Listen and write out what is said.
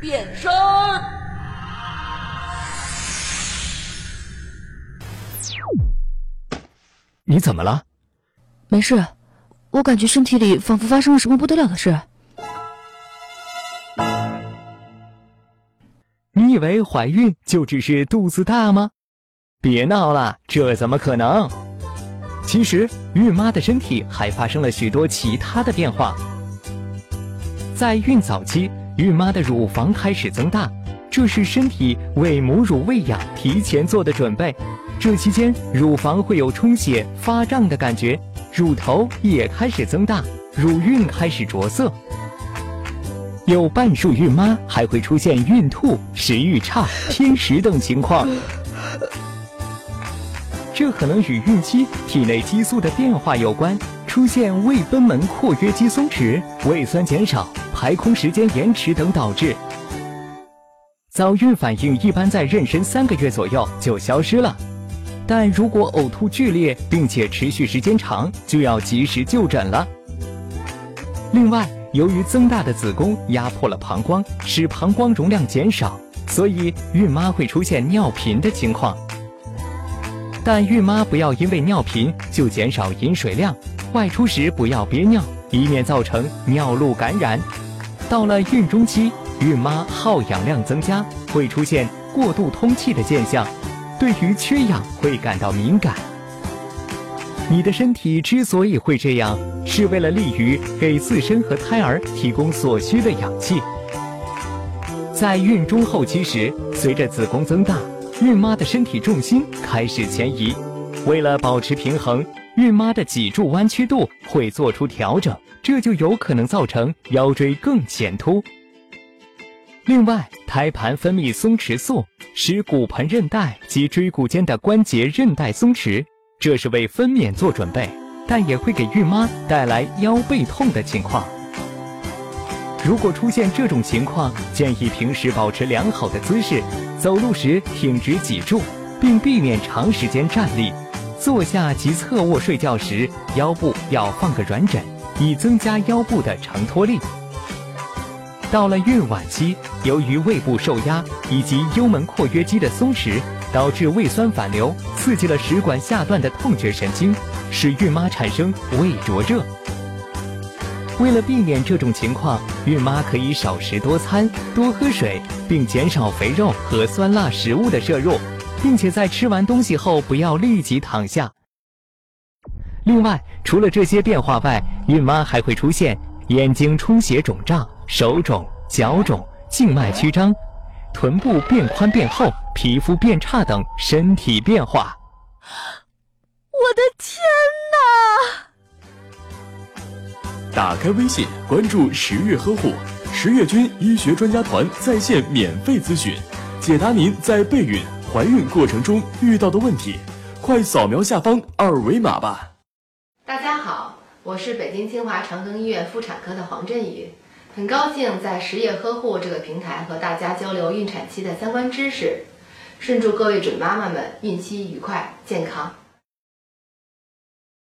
变身。你怎么了？没事，我感觉身体里仿佛发生了什么不得了的事。你以为怀孕就只是肚子大吗？别闹了，这怎么可能？其实孕妈的身体还发生了许多其他的变化。在孕早期，孕妈的乳房开始增大，这是身体为母乳喂养提前做的准备。这期间，乳房会有充血、发胀的感觉，乳头也开始增大，乳晕开始着色。有半数孕妈还会出现孕吐、食欲差、偏食等情况。这可能与孕期体内激素的变化有关，出现胃贲门括约肌松弛、胃酸减少、排空时间延迟等导致。早孕反应一般在妊娠三个月左右就消失了，但如果呕吐剧烈并且持续时间长，就要及时就诊了。另外，由于增大的子宫压迫了膀胱，使膀胱容量减少，所以孕妈会出现尿频的情况。但孕妈不要因为尿频就减少饮水量，外出时不要憋尿，以免造成尿路感染。到了孕中期，孕妈耗氧量增加，会出现过度通气的现象，对于缺氧会感到敏感。你的身体之所以会这样，是为了利于给自身和胎儿提供所需的氧气。在孕中后期时，随着子宫增大。孕妈的身体重心开始前移，为了保持平衡，孕妈的脊柱弯曲度会做出调整，这就有可能造成腰椎更前凸。另外，胎盘分泌松弛素，使骨盆韧带及椎骨间的关节韧带松弛，这是为分娩做准备，但也会给孕妈带来腰背痛的情况。如果出现这种情况，建议平时保持良好的姿势，走路时挺直脊柱，并避免长时间站立。坐下及侧卧睡觉时，腰部要放个软枕，以增加腰部的承托力。到了孕晚期，由于胃部受压以及幽门括约肌的松弛，导致胃酸反流，刺激了食管下段的痛觉神经，使孕妈产生胃灼热。为了避免这种情况，孕妈可以少食多餐，多喝水，并减少肥肉和酸辣食物的摄入，并且在吃完东西后不要立即躺下。另外，除了这些变化外，孕妈还会出现眼睛充血肿胀、手肿、脚肿、静脉曲张、臀部变宽变厚、皮肤变差等身体变化。我的天哪！打开微信，关注十月呵护，十月军医学专家团在线免费咨询，解答您在备孕、怀孕过程中遇到的问题。快扫描下方二维码吧。大家好，我是北京清华长庚医院妇产科的黄振宇，很高兴在十月呵护这个平台和大家交流孕产期的相关知识，顺祝各位准妈妈们孕期愉快、健康。